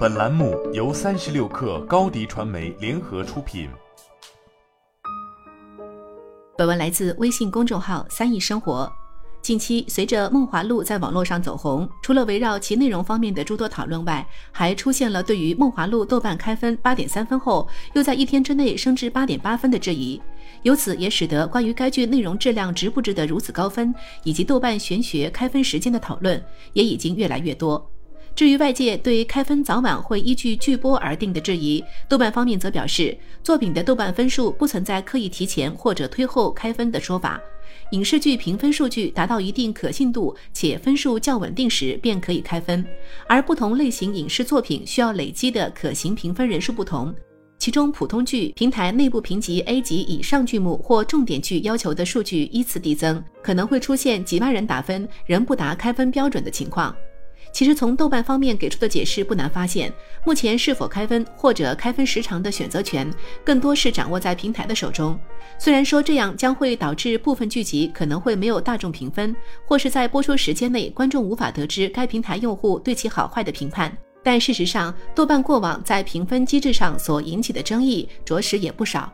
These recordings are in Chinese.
本栏目由三十六氪高低传媒联合出品。本文来自微信公众号“三亿生活”。近期，随着《梦华录》在网络上走红，除了围绕其内容方面的诸多讨论外，还出现了对于《梦华录》豆瓣开分八点三分后，又在一天之内升至八点八分的质疑。由此也使得关于该剧内容质量值不值得如此高分，以及豆瓣玄学开分时间的讨论，也已经越来越多。至于外界对开分早晚会依据剧播而定的质疑，豆瓣方面则表示，作品的豆瓣分数不存在刻意提前或者推后开分的说法。影视剧评分数据达到一定可信度且分数较稳定时，便可以开分。而不同类型影视作品需要累积的可行评分人数不同，其中普通剧平台内部评级 A 级以上剧目或重点剧要求的数据依次递增，可能会出现几万人打分仍不达开分标准的情况。其实从豆瓣方面给出的解释不难发现，目前是否开分或者开分时长的选择权，更多是掌握在平台的手中。虽然说这样将会导致部分剧集可能会没有大众评分，或是在播出时间内观众无法得知该平台用户对其好坏的评判，但事实上，豆瓣过往在评分机制上所引起的争议，着实也不少。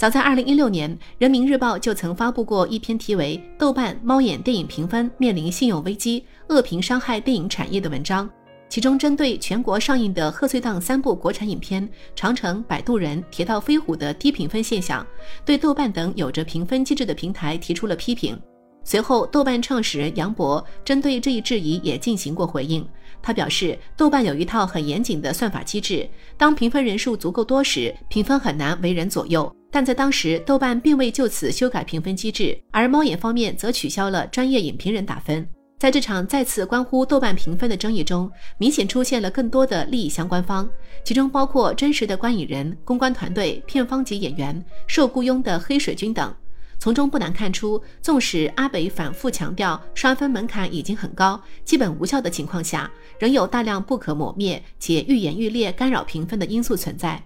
早在二零一六年，《人民日报》就曾发布过一篇题为《豆瓣猫眼电影评分面临信用危机，恶评伤害电影产业》的文章，其中针对全国上映的贺岁档三部国产影片《长城》《摆渡人》《铁道飞虎》的低评分现象，对豆瓣等有着评分机制的平台提出了批评。随后，豆瓣创始人杨博针对这一质疑也进行过回应。他表示，豆瓣有一套很严谨的算法机制，当评分人数足够多时，评分很难为人左右。但在当时，豆瓣并未就此修改评分机制，而猫眼方面则取消了专业影评人打分。在这场再次关乎豆瓣评分的争议中，明显出现了更多的利益相关方，其中包括真实的观影人、公关团队、片方及演员、受雇佣的黑水军等。从中不难看出，纵使阿北反复强调刷分门槛已经很高，基本无效的情况下，仍有大量不可磨灭且愈演愈烈干扰评分的因素存在。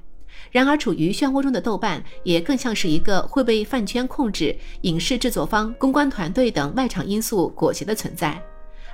然而，处于漩涡中的豆瓣，也更像是一个会被饭圈控制、影视制作方、公关团队等外场因素裹挟的存在。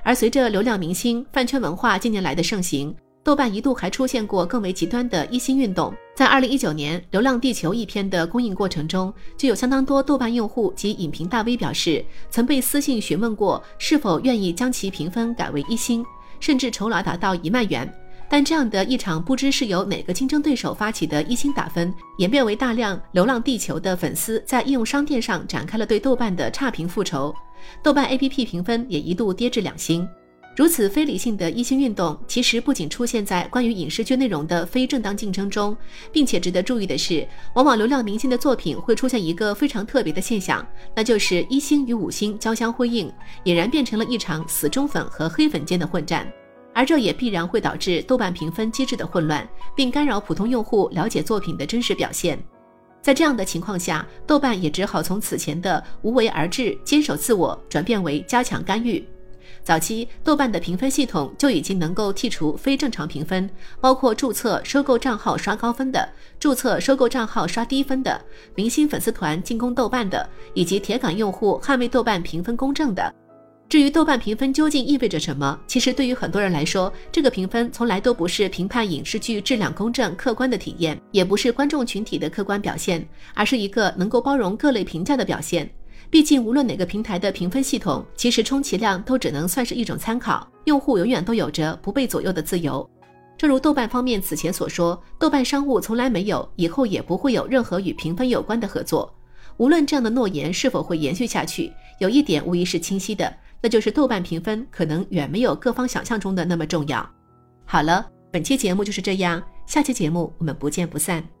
而随着流量明星、饭圈文化近年来的盛行，豆瓣一度还出现过更为极端的一星运动，在二零一九年《流浪地球》一篇的公映过程中，就有相当多豆瓣用户及影评大 V 表示，曾被私信询问过是否愿意将其评分改为一星，甚至酬劳达到一万元。但这样的一场不知是由哪个竞争对手发起的一星打分，演变为大量《流浪地球》的粉丝在应用商店上展开了对豆瓣的差评复仇，豆瓣 APP 评分也一度跌至两星。如此非理性的一星运动，其实不仅出现在关于影视剧内容的非正当竞争中，并且值得注意的是，往往流量明星的作品会出现一个非常特别的现象，那就是一星与五星交相辉映，俨然变成了一场死忠粉和黑粉间的混战，而这也必然会导致豆瓣评分机制的混乱，并干扰普通用户了解作品的真实表现。在这样的情况下，豆瓣也只好从此前的无为而治、坚守自我，转变为加强干预。早期豆瓣的评分系统就已经能够剔除非正常评分，包括注册收购账号刷高分的、注册收购账号刷低分的、明星粉丝团进攻豆瓣的，以及铁杆用户捍卫豆瓣评分公正的。至于豆瓣评分究竟意味着什么，其实对于很多人来说，这个评分从来都不是评判影视剧质量公正客观的体验，也不是观众群体的客观表现，而是一个能够包容各类评价的表现。毕竟，无论哪个平台的评分系统，其实充其量都只能算是一种参考。用户永远都有着不被左右的自由。正如豆瓣方面此前所说，豆瓣商务从来没有，以后也不会有任何与评分有关的合作。无论这样的诺言是否会延续下去，有一点无疑是清晰的，那就是豆瓣评分可能远没有各方想象中的那么重要。好了，本期节目就是这样，下期节目我们不见不散。